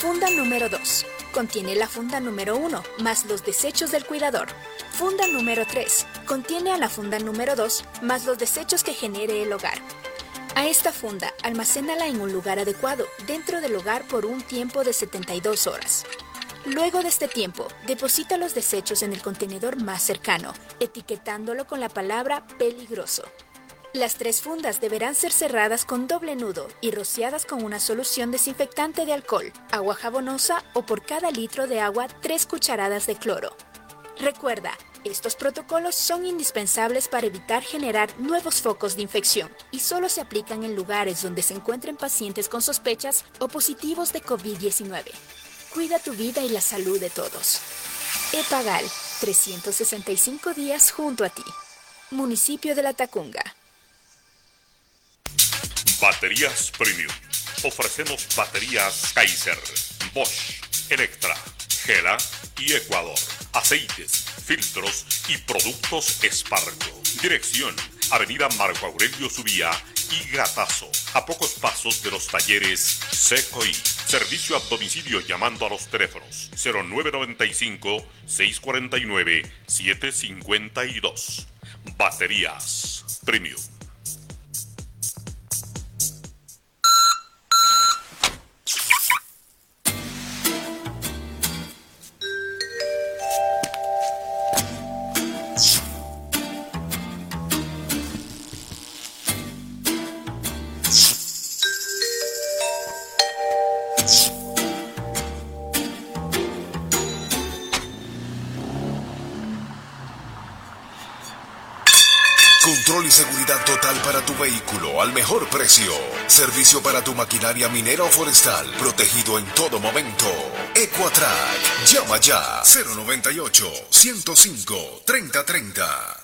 Funda número 2. Contiene la funda número 1 más los desechos del cuidador. Funda número 3. Contiene a la funda número 2 más los desechos que genere el hogar. A esta funda, almacénala en un lugar adecuado, dentro del hogar por un tiempo de 72 horas. Luego de este tiempo, deposita los desechos en el contenedor más cercano, etiquetándolo con la palabra peligroso. Las tres fundas deberán ser cerradas con doble nudo y rociadas con una solución desinfectante de alcohol, agua jabonosa o por cada litro de agua 3 cucharadas de cloro. Recuerda, estos protocolos son indispensables para evitar generar nuevos focos de infección y solo se aplican en lugares donde se encuentren pacientes con sospechas o positivos de COVID-19. Cuida tu vida y la salud de todos. Epagal, 365 días junto a ti. Municipio de La Tacunga. Baterías Premium. Ofrecemos baterías Kaiser, Bosch, Electra, Gela y Ecuador. Aceites, filtros y productos Esparco. Dirección, Avenida Marco Aurelio Subía y Gatazo, a pocos pasos de los talleres Secoy. Servicio a domicilio llamando a los teléfonos 0995-649-752. Baterías Premium. Seguridad total para tu vehículo al mejor precio. Servicio para tu maquinaria minera o forestal, protegido en todo momento. Equatrack. Llama ya 098 105 3030.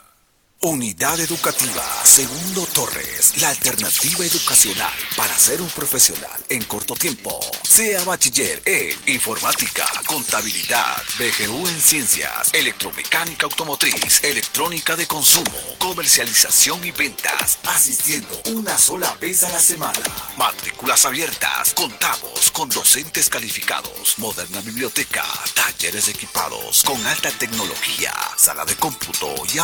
Unidad Educativa Segundo Torres, la alternativa educacional para ser un profesional en corto tiempo. Sea bachiller en informática, contabilidad, BGU en ciencias, electromecánica automotriz, electrónica de consumo, comercialización y ventas, asistiendo una sola vez a la semana. Matrículas abiertas, contamos con docentes calificados, moderna biblioteca, talleres equipados con alta tecnología, sala de cómputo y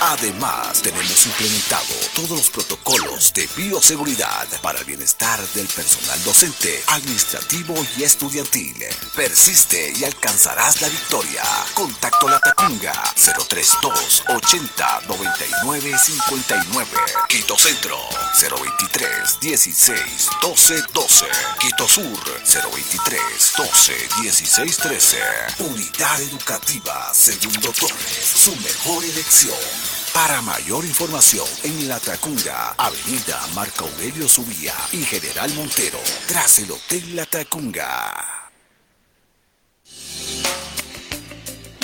Además, tenemos implementado todos los protocolos de bioseguridad para el bienestar del personal docente, administrativo y estudiantil. Persiste y alcanzarás la victoria. Contacto La Tacunga 032 80 99 59. Quito Centro 023 16 12 12. Quito Sur 023 12 16 13. Unidad Educativa Segundo Torres, su mejor elección. Para mayor información en La Tacunga, Avenida Marco Aurelio Subía y General Montero, tras el Hotel La Tacunga.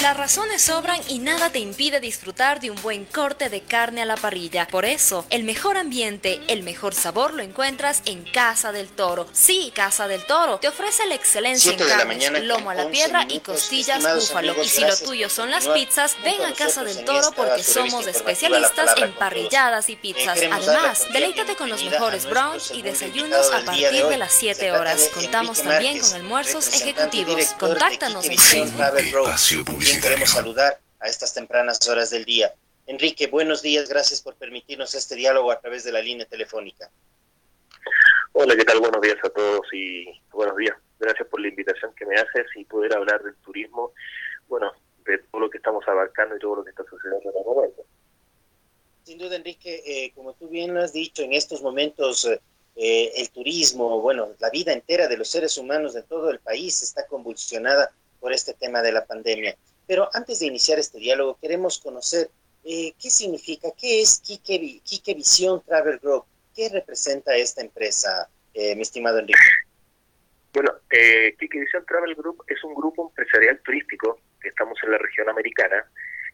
Las razones sobran y nada te impide disfrutar de un buen corte de carne a la parrilla. Por eso, el mejor ambiente, el mejor sabor lo encuentras en Casa del Toro. Sí, Casa del Toro te ofrece la excelencia en carnes, mañana lomo a la 11 piedra y costillas búfalo. amigos, y si lo tuyo son las pizzas, ven a Casa del Toro porque somos especialistas en parrilladas y pizzas. Además, deleítate con los mejores brunch y desayunos a partir de las 7 Se trata horas. Contamos también con almuerzos ejecutivos. Quique en Visión Quien queremos saludar a estas tempranas horas del día. Enrique, buenos días, gracias por permitirnos este diálogo a través de la línea telefónica. Hola, ¿qué tal? Buenos días a todos y buenos días. Gracias por la invitación que me haces y poder hablar del turismo, bueno, de todo lo que estamos abarcando y todo lo que está sucediendo en el momento. Sin duda, Enrique, eh, como tú bien lo has dicho, en estos momentos eh, el turismo, bueno, la vida entera de los seres humanos de todo el país está convulsionada por este tema de la pandemia. Pero antes de iniciar este diálogo, queremos conocer eh, qué significa, qué es Quique, Quique Travel Group, qué representa esta empresa, eh, mi estimado Enrique. Bueno, eh, Vision Travel Group es un grupo empresarial turístico que estamos en la región americana.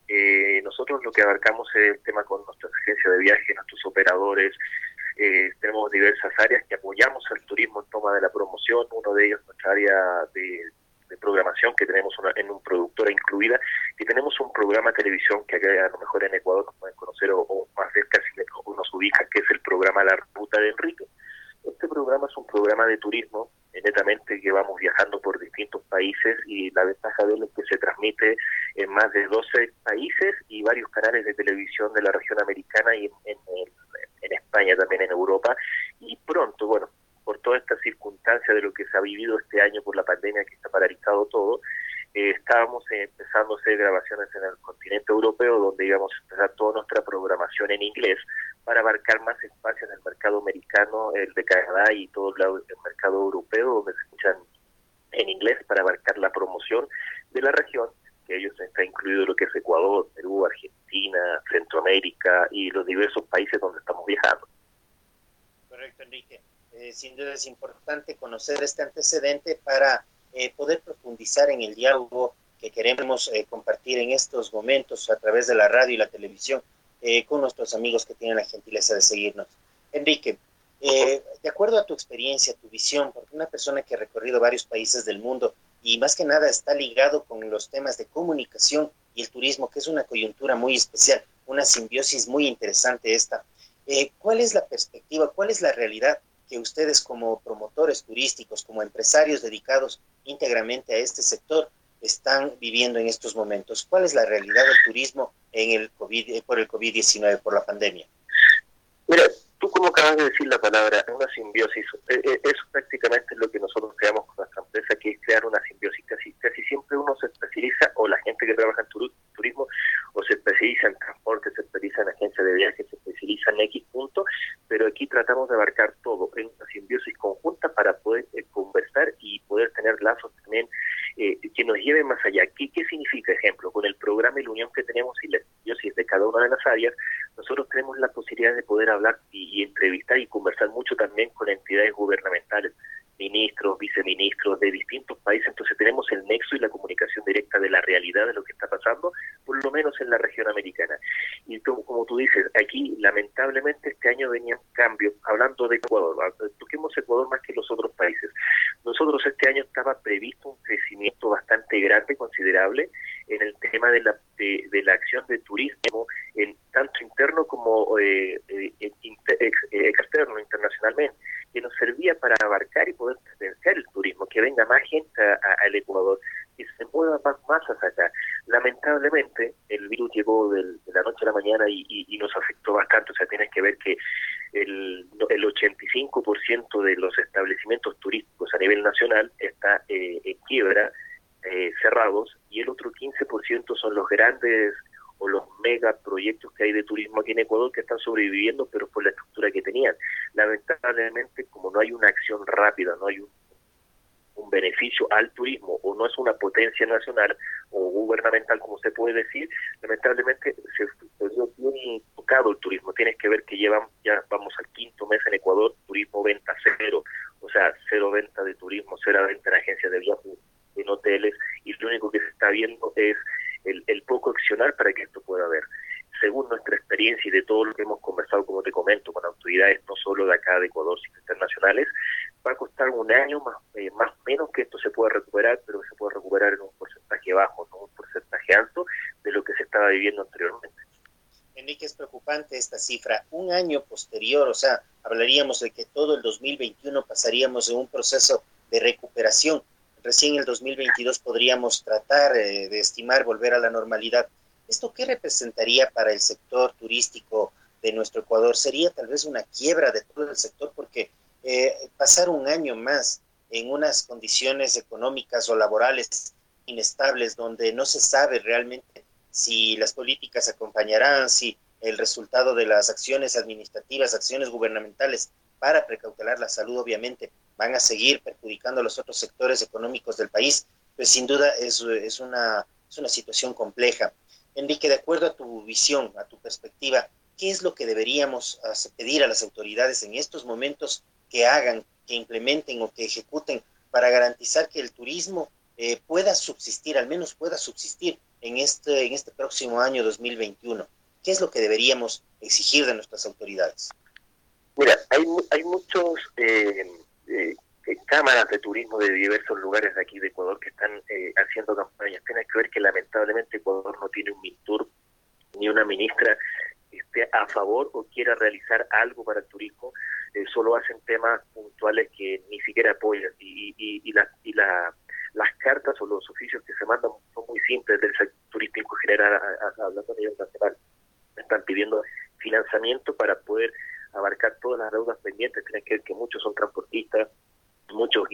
Eh, nosotros lo que abarcamos es el tema con nuestra agencia de viaje, nuestros operadores. Eh, tenemos diversas áreas que apoyamos al turismo en toma de la promoción. Uno de ellos nuestra área de programación que tenemos una, en un productora incluida. Y tenemos un programa de televisión que acá a lo mejor en Ecuador pueden conocer o, más cerca si nos ubica, que es el programa La Ruta de Enrique. Este programa es un programa de turismo netamente que vamos viajando por distintos países y la ventaja de él es que se transmite en más de 12 países y varios canales de televisión de la región americana y en España, también en Europa. Y pronto, bueno, por toda esta circunstancia de lo que se ha vivido este año por la pandemia que está paralizado todo, eh, estábamos empezando a hacer grabaciones en el continente europeo donde íbamos a empezar toda nuestra programación en inglés para abarcar más espacio en el mercado americano, el de Canadá y todo el, mercado europeo donde se escuchan en inglés para abarcar la promoción de la región, que ellos está incluido lo que es Ecuador, Perú, Argentina, Centroamérica y los diversos países donde estamos viajando. Correcto, Enrique. Eh, sin duda es importante conocer este antecedente para eh, poder profundizar en el diálogo que queremos eh, compartir en estos momentos a través de la radio y la televisión eh, con nuestros amigos que tienen la gentileza de seguirnos. Enrique, de acuerdo a tu experiencia, tu visión, porque una persona que ha recorrido varios países del mundo y más que nada está ligado con los temas de comunicación y el turismo, que es una coyuntura muy especial, una simbiosis muy interesante esta. ¿Cuál es la perspectiva, cuál es la realidad que ustedes como promotores turísticos, como empresarios dedicados íntegramente a este sector, están viviendo en estos momentos? ¿Cuál es la realidad del turismo en el COVID, eh, por el COVID-19, por la pandemia? Tú como acabas de decir la palabra, una simbiosis, eh, eh, eso prácticamente es lo que nosotros creamos con nuestra empresa, que es crear una simbiosis. Casi, casi siempre uno se especializa, o la gente que trabaja en turismo, o se especializa en transporte, se especializa en agencia de viajes, se especializa en X punto, pero aquí tratamos de abarcar todo en una simbiosis conjunta para poder eh, conversar y poder tener lazos también eh, que nos lleven más allá. ¿Qué, ¿Qué significa, ejemplo? Con el programa y la unión que tenemos y la simbiosis de cada una de las áreas, nosotros tenemos la posibilidad de poder hablar y entrevistar y conversar mucho también con entidades gubernamentales ministros, viceministros de distintos países, entonces tenemos el nexo y la comunicación directa de la realidad de lo que está pasando, por lo menos en la región americana. Y como tú dices, aquí lamentablemente este año venían cambios, hablando de Ecuador, toquemos Ecuador más que los otros países. Nosotros este año estaba previsto un crecimiento bastante grande, considerable, en el tema de la, de, la acción de turismo, en tanto interno como eh, eh, eh externo, internacionalmente que nos servía para abarcar y poder potenciar el turismo, que venga más gente al Ecuador, y se mueva más masas acá. Lamentablemente, el virus llegó de la noche a la mañana y, nos afectó bastante. O sea, tienes que ver que el, el 85% de los establecimientos turísticos a nivel nacional está eh, en quiebra, eh, cerrados, y el otro 15% son los grandes o los megaproyectos que hay de turismo aquí en Ecuador que están sobreviviendo, pero por la estructura que tenían. Lamentablemente, como no hay una acción rápida, no hay un, beneficio al turismo o no es una potencia nacional o gubernamental, como se puede decir, lamentablemente se, vio bien tocado el turismo. Tienes que ver que llevan, ya vamos al quinto mes en Ecuador, turismo venta cero, o sea, cero venta de turismo, cero venta en agencias de viajes, en hoteles, y lo único que se está viendo es el, poco accionar para que esto pueda haber. Según nuestra experiencia y de todo lo que hemos conversado, como te comento, con autoridades no solo de acá de Ecuador, sino internacionales, va a costar un año más eh, más menos que esto se pueda recuperar, pero se puede recuperar en un porcentaje bajo, no un porcentaje alto de lo que se estaba viviendo anteriormente. Enrique, es preocupante esta cifra. Un año posterior, o sea, hablaríamos de que todo el 2021 pasaríamos de un proceso de recuperación Recién el 2022 podríamos tratar eh, de estimar volver a la normalidad. ¿Esto qué representaría para el sector turístico de nuestro Ecuador? ¿Sería tal vez una quiebra de todo el sector? Porque eh, pasar un año más en unas condiciones económicas o laborales inestables donde no se sabe realmente si las políticas acompañarán, si el resultado de las acciones administrativas, acciones gubernamentales para precautelar la salud, obviamente, van a seguir perjudicando a los otros sectores económicos del país, pues sin duda es, es, una, es una situación compleja. Enrique, de acuerdo a tu visión, a tu perspectiva, ¿qué es lo que deberíamos pedir a las autoridades en estos momentos que hagan, que implementen o que ejecuten para garantizar que el turismo eh, pueda subsistir, al menos pueda subsistir en este, en este próximo año 2021? ¿Qué es lo que deberíamos exigir de nuestras autoridades? Mira, hay, hay muchos eh, eh, cámaras de turismo de diversos lugares de aquí de Ecuador que están eh, haciendo campañas. Tienes que ver que lamentablemente Ecuador no tiene un MINTUR ni una ministra que esté a favor o quiera realizar algo para el turismo. eh, solo hacen temas puntuales que ni siquiera apoyan y, y, y, la, y la, las cartas o los oficios que se mandan son muy simples del sector turístico general hablando a nivel nacional. Están pidiendo financiamiento para poder abarcar todas las deudas pendientes. Tienen que ver que muchos son transportistas,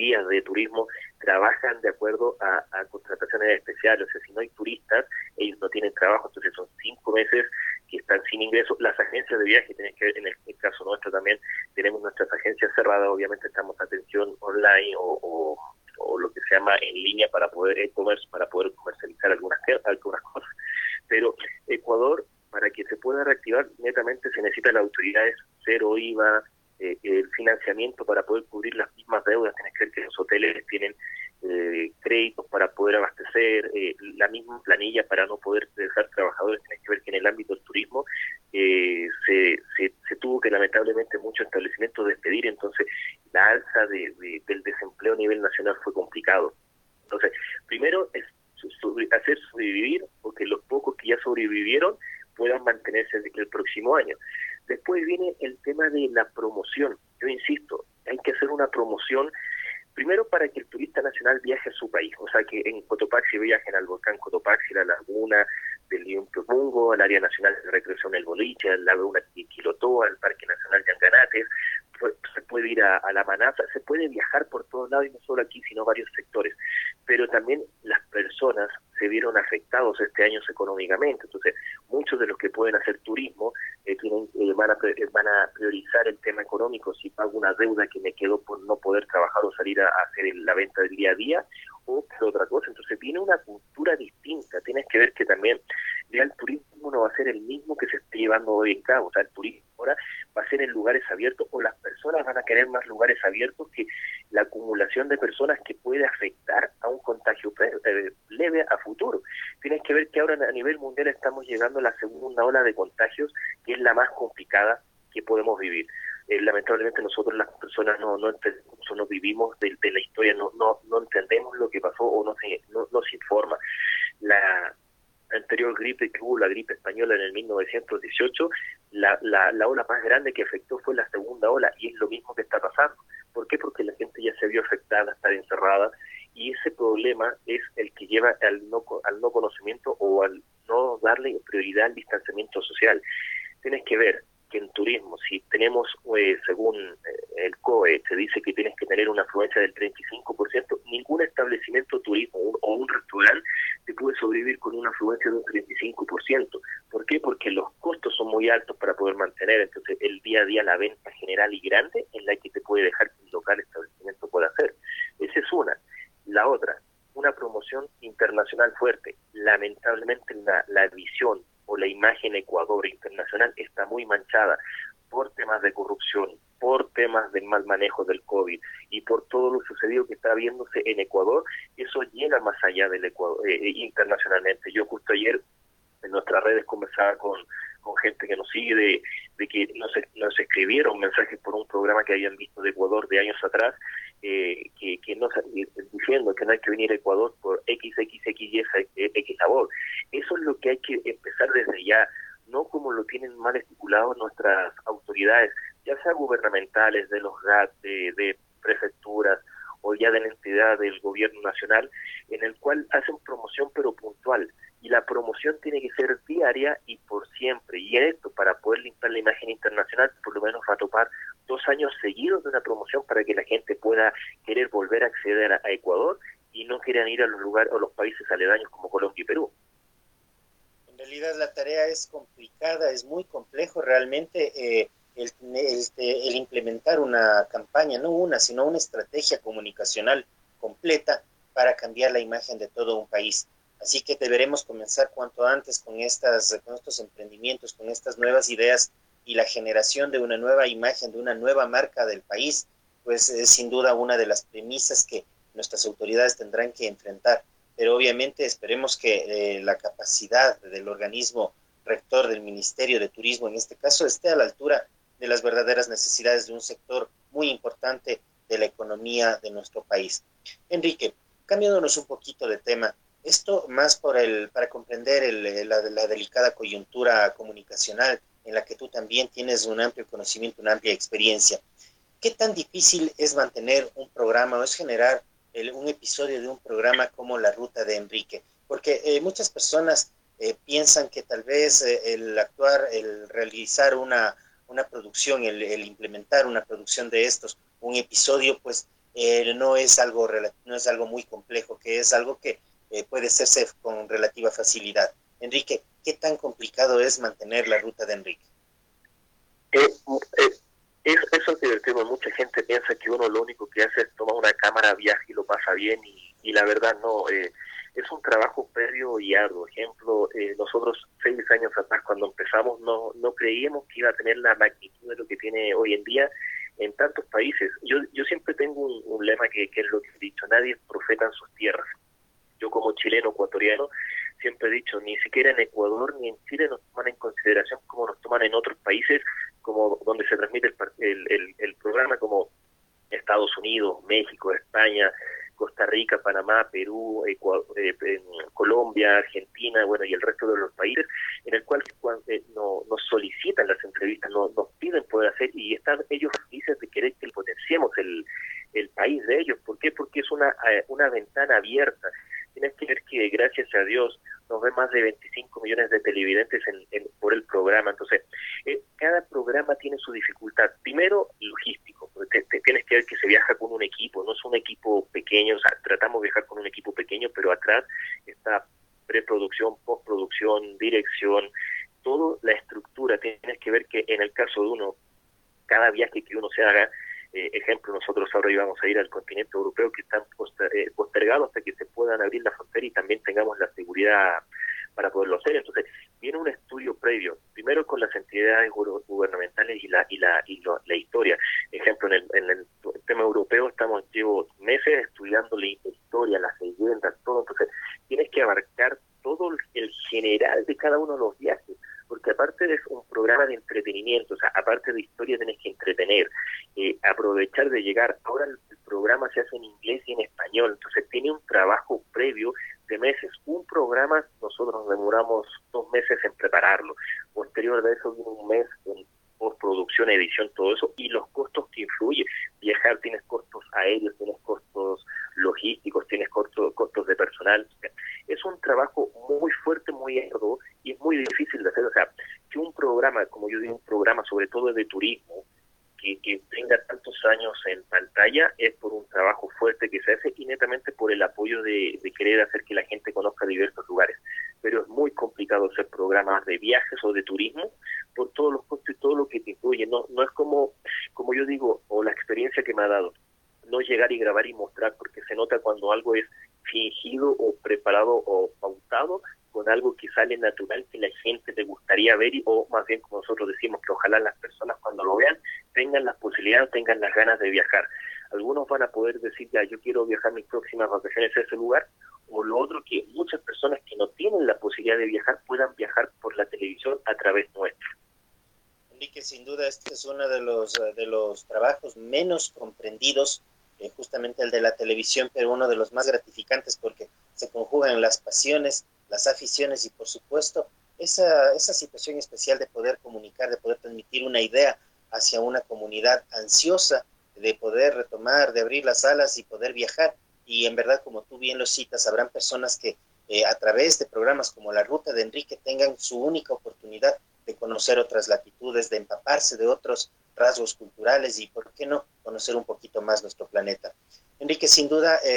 guías de turismo trabajan de acuerdo a, contrataciones especiales. O sea, si no hay turistas, ellos no tienen trabajo, entonces son cinco meses que están sin ingresos. Las agencias de viaje tienen que en el, caso nuestro también, tenemos nuestras agencias cerradas, obviamente estamos atención online o, o, lo que se llama en línea para poder e-commerce, para poder comercializar algunas, algunas cosas. Pero Ecuador, para que se pueda reactivar, netamente se necesitan las autoridades cero IVA, eh, el financiamiento para poder cubrir las mismas deudas, tienes que ver que los hoteles tienen eh, créditos para poder abastecer, eh, la misma planilla para no poder dejar trabajadores, tienes que ver que en el ámbito del turismo se, se, tuvo que lamentablemente muchos establecimientos despedir, entonces la alza de, del desempleo a nivel nacional fue complicado. Entonces, primero es hacer sobrevivir, porque los pocos que ya sobrevivieron puedan mantenerse el próximo año. Después viene el tema de la promoción. Yo insisto, hay que hacer una promoción primero para que el turista nacional viaje a su país, o sea que en Cotopaxi viajen al volcán Cotopaxi, la laguna del Limpio Mungo, al área nacional de recreación El Boliche, a la laguna Quilotoa, al Parque Nacional de Se puede ir a, la Manasa, se puede viajar por todos lados y no solo aquí, sino varios sectores. Pero también las personas se vieron afectados este año económicamente. Entonces, muchos de los que pueden hacer turismo eh, tienen, eh, van, a, eh, van a priorizar el tema económico, si pago una deuda que me quedó por no poder trabajar o salir a, hacer la venta del día a día, o otra cosa. Entonces, viene una cultura distinta. Tienes que ver que también ya el turismo no va a ser el mismo que se esté llevando hoy en cabo. O sea, el turismo ahora va a ser en lugares abiertos o las querer más lugares abiertos que la acumulación de personas que puede afectar a un contagio leve a futuro. Tienes que ver que ahora a nivel mundial estamos llegando a la segunda ola de contagios, que es la más complicada que podemos vivir. Eh, lamentablemente nosotros las personas no no, no vivimos de, la historia, no, no no entendemos lo que pasó o no se no, nos informa. La anterior gripe que hubo, la gripe española en el 1918, la, la, la ola más grande que afectó fue la segunda ola y es lo mismo que está pasando. ¿Por qué? Porque la gente ya se vio afectada, estar encerrada y ese problema es el que lleva al no, al no conocimiento o al prioridad al distanciamiento social. Tienes que ver que en turismo, si tenemos, eh, según eh, el COE, se dice que tienes que tener una afluencia del 35%, ningún establecimiento turismo o un restaurante te puede sobrevivir con una afluencia de un 35%. ¿Por qué? Porque los costos son muy altos para poder mantener, entonces el día a día la venta general y grande en la que te puede dejar que un local establecimiento pueda hacer. Esa es una. La otra, una promoción internacional fuerte. Lamentablemente la, visión o la imagen Ecuador internacional está muy manchada por temas de corrupción, por temas del mal manejo del COVID y por todo lo sucedido que está viéndose en Ecuador, eso llega más allá del Ecuador eh, eh, internacionalmente. Yo justo ayer en nuestras redes conversaba con, con gente que nos sigue de, que nos escribieron mensajes por un programa que habían visto de Ecuador de años atrás eh, que, no diciendo que no hay que venir a Ecuador por X, X, X, Y, X sabor. Eso es lo que hay que empezar desde ya, no como lo tienen mal estipulado nuestras autoridades, ya sea gubernamentales, de los GAT, de, prefecturas o ya de la entidad del gobierno nacional, en el cual hacen promoción pero puntual. Y la promoción tiene que ser diaria y por siempre. Y esto, para poder limpiar la imagen internacional, por lo menos va a topar dos años seguidos de una promoción para que la gente pueda querer volver a acceder a, Ecuador y no quieran ir a los lugares o los países aledaños como Colombia y Perú. En realidad la tarea es complicada, es muy complejo realmente eh, el, el, implementar una campaña, no una, sino una estrategia comunicacional completa para cambiar la imagen de todo un país. Así que deberemos comenzar cuanto antes con, estas, con estos emprendimientos, con estas nuevas ideas y la generación de una nueva imagen, de una nueva marca del país, pues es sin duda una de las premisas que nuestras autoridades tendrán que enfrentar. Pero obviamente esperemos que eh, la capacidad del organismo rector del Ministerio de Turismo, en este caso, esté a la altura de las verdaderas necesidades de un sector muy importante de la economía de nuestro país. Enrique, cambiándonos un poquito de tema, esto más por el, para comprender la, la delicada coyuntura comunicacional en la que tú también tienes un amplio conocimiento, una amplia experiencia. ¿qué tan difícil es mantener un programa o es generar un episodio de un programa como La Ruta de Enrique? Porque eh, muchas personas eh, piensan que tal vez eh, el actuar, el realizar una, una producción, el, implementar una producción de estos, un episodio, pues no, es algo, no es algo muy complejo, que es algo que puede hacerse con relativa facilidad. Enrique, ¿qué tan complicado es mantener la ruta de Enrique? eso es divertido. Mucha gente piensa que uno lo único que hace es tomar una cámara, viaja y lo pasa bien y, y la verdad no. Eh, es un trabajo previo y arduo. Ejemplo, eh, nosotros seis años atrás cuando empezamos no, no creíamos que iba a tener la magnitud de lo que tiene hoy en día en tantos países. Yo, yo siempre tengo un, lema que, que, es lo que he dicho, nadie es profeta en sus tierras. Yo como chileno, ecuatoriano, siempre he dicho, ni siquiera en Ecuador ni en Chile nos toman en consideración como nos toman en otros países, como donde se transmite el, el, el programa, como Estados Unidos, México, España, Costa Rica, Panamá, Perú, eh, Colombia, Argentina, bueno, y el resto de los países, en el cual eh, no, nos solicitan las entrevistas, no, nos piden poder hacer, y están ellos felices de querer que potenciemos el, el país de ellos. ¿Por qué? Porque es una, eh, una ventana abierta. Tienes que ver que, gracias a Dios, nos ven más de 25 millones de televidentes en, por el programa. Entonces, cada programa tiene su dificultad. Primero, logístico. tienes que ver que se viaja con un equipo, no es un equipo pequeño, o sea, tratamos de viajar con un equipo pequeño, pero atrás está preproducción, postproducción, dirección, toda la estructura. Tienes que ver que en el caso de uno, cada viaje que uno se haga, eh, ejemplo, nosotros ahora íbamos a ir al continente europeo que están eh, postergados hasta que se puedan abrir la frontera y también tengamos la seguridad para poderlo hacer. Entonces, viene un estudio previo, primero con las entidades gubernamentales y la y la y la historia. Ejemplo, en el, en el tema europeo estamos llevo meses estudiando la historia, las leyendas, todo. Entonces, tienes que abarcar todo el general de cada uno de los viajes, porque aparte de un programa de entretenimiento, o sea, aparte de historia tienes que entretener, eh, aprovechar de llegar. Ahora el, programa se hace en inglés y en español, entonces tiene un trabajo previo de meses. Un programa nosotros nos demoramos dos meses en prepararlo. Posterior de eso viene un mes en postproducción, edición, todo eso, y los costos que influyen. Viajar tienes costos aéreos, tienes costos logísticos, tienes costos, costos de personal. Es un trabajo muy fuerte, muy arduo es muy difícil de hacer. O sea, que un programa, como yo digo, un programa sobre todo de turismo, que, tenga tantos años en pantalla es por un trabajo fuerte que se hace y netamente por el apoyo de, querer hacer que la gente conozca diversos lugares. Pero es muy complicado hacer programas de viajes o de turismo por todos los costos y todo lo que te incluye. No, no es como, como yo digo, o la experiencia que me ha dado, no llegar y grabar y mostrar, porque se nota cuando algo es fingido o preparado o pautado algo que sale natural que la gente le gustaría ver y, o más bien como nosotros decimos que ojalá las personas cuando lo vean tengan la posibilidad, tengan las ganas de viajar. Algunos van a poder decir ya yo quiero viajar mis próximas vacaciones a ese lugar o lo otro que muchas personas que no tienen la posibilidad de viajar puedan viajar por la televisión a través nuestra. Enrique, sin duda este es uno de los, de los trabajos menos comprendidos eh, justamente el de la televisión, pero uno de los más gratificantes porque se conjugan las pasiones, las aficiones y por supuesto esa, esa situación especial de poder comunicar, de poder transmitir una idea hacia una comunidad ansiosa, de poder retomar, de abrir las alas y poder viajar. Y en verdad, como tú bien lo citas, habrán personas que eh, a través de programas como La Ruta de Enrique tengan su única oportunidad de conocer otras latitudes, de empaparse de otros rasgos culturales y, ¿por qué no?, conocer un poquito más nuestro planeta. Enrique, sin duda, eh,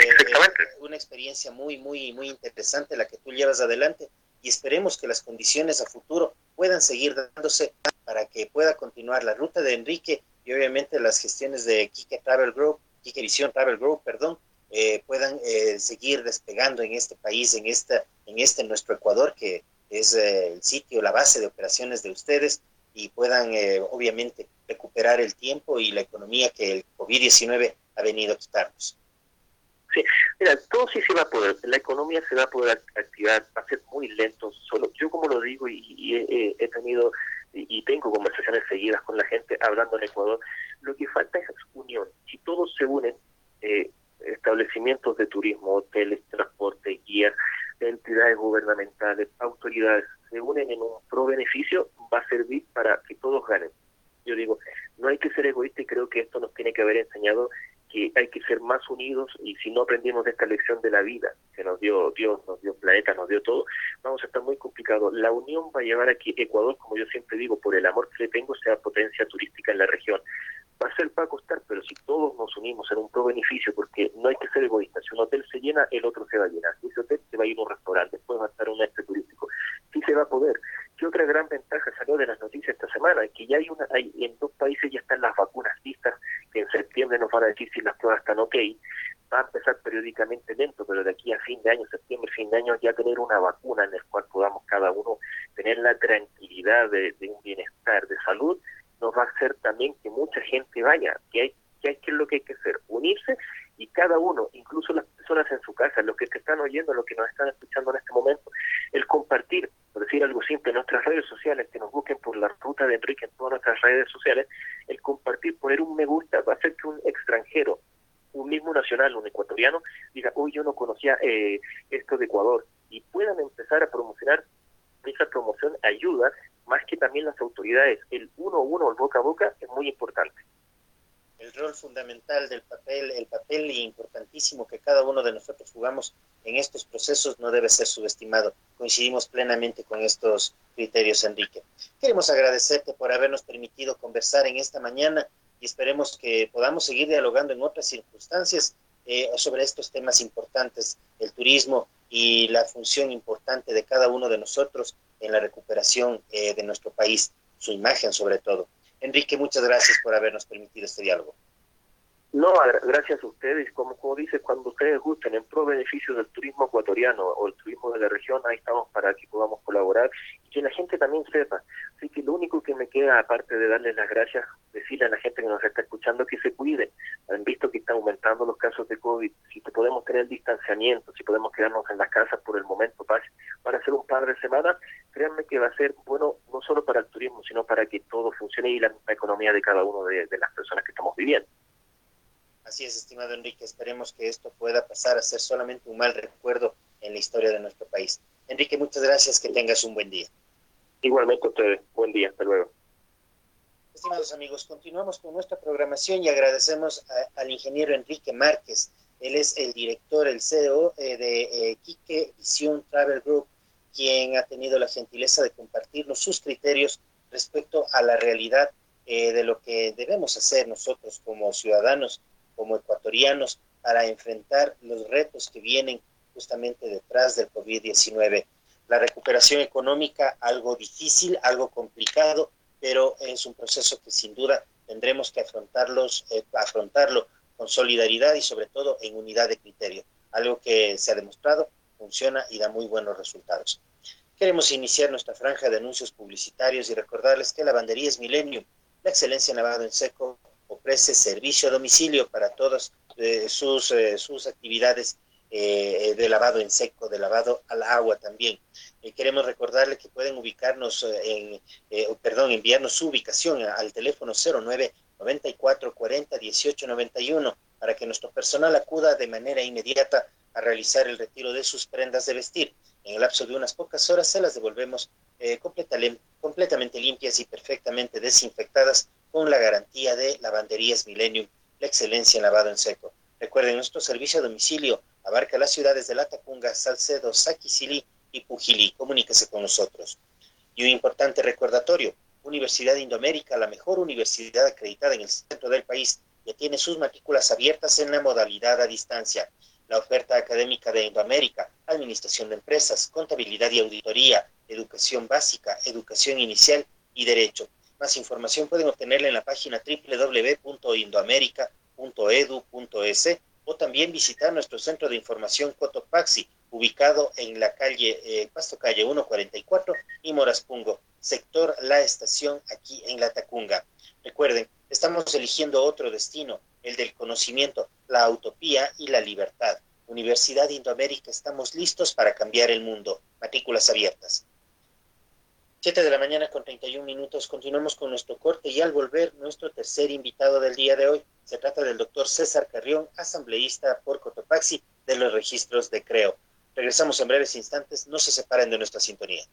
una experiencia muy, muy, muy interesante la que tú llevas adelante y esperemos que las condiciones a futuro puedan seguir dándose para que pueda continuar la ruta de Enrique y obviamente las gestiones de Kike Travel Group, Kike Visión Travel Group, perdón, eh, puedan eh, seguir despegando en este país, en, esta, en este nuestro Ecuador, que es el sitio, la base de operaciones de ustedes y puedan obviamente recuperar el tiempo y la economía que el COVID-19 ha venido a quitarnos. Sí, mira, todo sí se va a poder, la economía se va a poder activar, va a ser muy lento, solo yo como lo digo y, he, tenido y, tengo conversaciones seguidas con la gente hablando en Ecuador, lo que falta es unión, si todos se unen, eh, establecimientos de turismo, hoteles, transporte, guías, entidades gubernamentales, autoridades, se unen en un pro beneficio, va a servir para que todos ganen. Yo digo, no hay que ser egoísta y creo que esto nos tiene que haber enseñado ser más unidos y si no aprendimos de esta lección de la vida que nos dio Dios, nos dio planeta, nos dio todo, vamos a estar muy complicados. La unión va a llevar a que Ecuador, como yo siempre digo, por el amor que le tengo, sea potencia turística en la región. Va a ser para costar, pero si todos nos unimos en un pro beneficio, porque no hay que ser egoístas, si un hotel se llena, el otro se va a llenar. Si ese hotel se va a ir a un restaurante, después va a estar un este turístico. Sí se va a poder. ¿Qué otra gran ventaja salió de las noticias esta semana? Que ya hay una, hay, en dos países ya están las vacunas listas, que en septiembre nos van a decir si las pruebas están ok. Va a empezar periódicamente lento, pero de aquí a fin de año, septiembre, fin de año, ya tener una vacuna en la cual podamos cada uno tener la tranquilidad de, un bienestar, de salud, nos va a hacer también que mucha gente vaya, que hay que hay que es lo que hay que hacer, unirse y cada uno, incluso las personas en su casa, los que te están oyendo, los que nos están escuchando en este momento, el compartir decir algo simple, nuestras redes sociales, que nos busquen por la ruta de Enrique en todas nuestras redes sociales, el compartir, poner un me gusta, va a hacer que un extranjero, un mismo nacional, un ecuatoriano, diga, uy, yo no conocía eh, esto de Ecuador, y puedan empezar a promocionar, esa promoción ayuda, más que también las autoridades, el uno a uno, el boca a boca, es muy importante el rol fundamental del papel, el papel importantísimo que cada uno de nosotros jugamos en estos procesos no debe ser subestimado. Coincidimos plenamente con estos criterios, Enrique. Queremos agradecerte por habernos permitido conversar en esta mañana y esperemos que podamos seguir dialogando en otras circunstancias eh, sobre estos temas importantes, el turismo y la función importante de cada uno de nosotros en la recuperación eh, de nuestro país, su imagen sobre todo. Enrique, muchas gracias por habernos permitido este diálogo. No, gracias a ustedes. Como, como dice, cuando ustedes gusten, en pro beneficio del turismo ecuatoriano o el turismo de la región, ahí estamos para que podamos colaborar y que la gente también sepa. Así que lo único que me queda, aparte de darles las gracias, decirle a la gente que nos está escuchando que se cuiden. Han visto que están aumentando los casos de COVID. Si podemos tener distanciamiento, si podemos quedarnos en las casas por el momento para, hacer un par de semanas, créanme que va a ser bueno no solo para el turismo, sino para que todo funcione y la, economía de cada uno de las personas que estamos viviendo. Así es, estimado Enrique, esperemos que esto pueda pasar a ser solamente un mal recuerdo en la historia de nuestro país. Enrique, muchas gracias, que tengas un buen día. Igualmente ustedes, buen día, hasta luego. Estimados amigos, continuamos con nuestra programación y agradecemos al ingeniero Enrique Márquez. Él es el director, el CEO eh, de eh, Quique Visión Travel Group, quien ha tenido la gentileza de compartirnos sus criterios respecto a la realidad eh, de lo que debemos hacer nosotros como ciudadanos como ecuatorianos para enfrentar los retos que vienen justamente detrás del COVID-19. La recuperación económica, algo difícil, algo complicado, pero es un proceso que sin duda tendremos que afrontarlos, eh, afrontarlo con solidaridad y sobre todo en unidad de criterio, algo que se ha demostrado, funciona y da muy buenos resultados. Queremos iniciar nuestra franja de anuncios publicitarios y recordarles que la bandería es Millennium, la excelencia en lavado en seco, ofrece servicio a domicilio para todas eh, sus, eh, sus actividades eh, de lavado en seco, de lavado al agua también. queremos recordarle que pueden ubicarnos en, perdón, enviarnos su ubicación al teléfono 09 94 40 18 91 para que nuestro personal acuda de manera inmediata a realizar el retiro de sus prendas de vestir. En el lapso de unas pocas horas se las devolvemos completamente limpias y perfectamente desinfectadas con la garantía de Lavanderías Millennium, la excelencia en lavado en seco. Recuerden, nuestro servicio a domicilio abarca las ciudades de Latacunga, Salcedo, Saquicilí y Pujilí. Comuníquese con nosotros. Y un importante recordatorio, Universidad de Indoamérica, la mejor universidad acreditada en el centro del país, ya tiene sus matrículas abiertas en la modalidad a distancia. La oferta académica de Indoamérica, Administración de Empresas, Contabilidad y Auditoría, Educación Básica, Educación Inicial y Derecho. Más información pueden obtenerla en la página www.indoamerica.edu.es o también visitar nuestro centro de información Cotopaxi, ubicado en la calle eh, Pasto Calle 144 y Moraspungo, sector La Estación, aquí en La Tacunga. Recuerden, estamos eligiendo otro destino, el del conocimiento, la utopía y la libertad. Universidad Indoamérica, estamos listos para cambiar el mundo. Matrículas abiertas. 7 de la mañana con 31 minutos. Continuamos con nuestro corte y al volver, nuestro tercer invitado del día de hoy. Se trata del doctor César Carrión, asambleísta por Cotopaxi de los registros de Creo. Regresamos en breves instantes. No se separen de nuestra sintonía.